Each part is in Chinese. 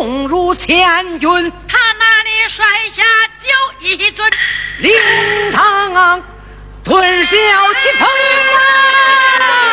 重，如千钧。他那里摔下酒一尊灵堂顿消气蓬啊！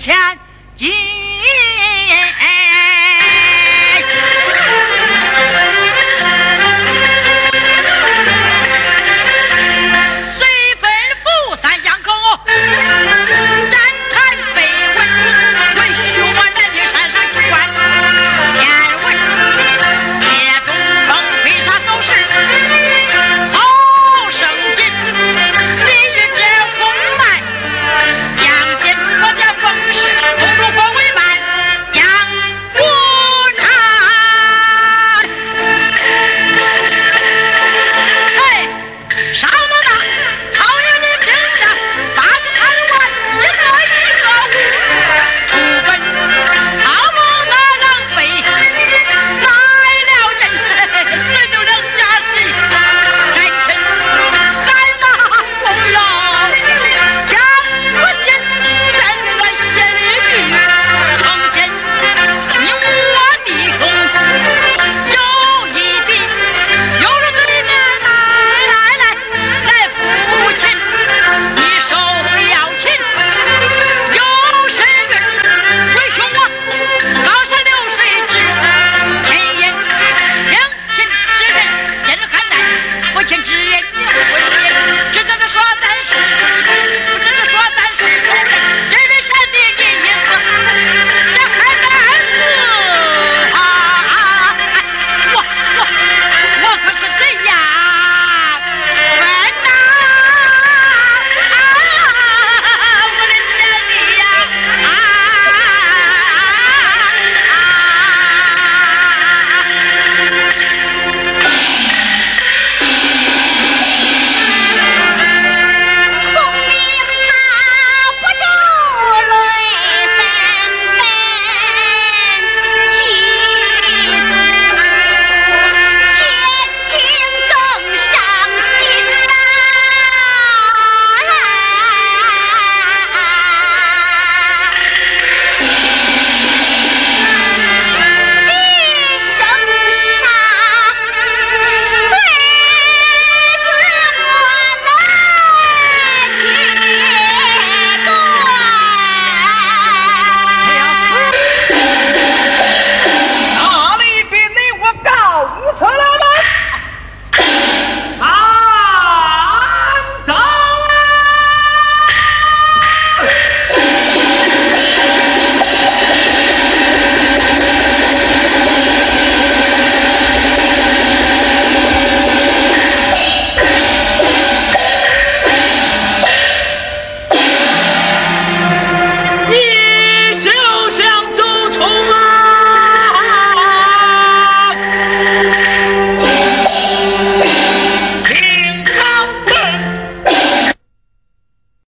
钱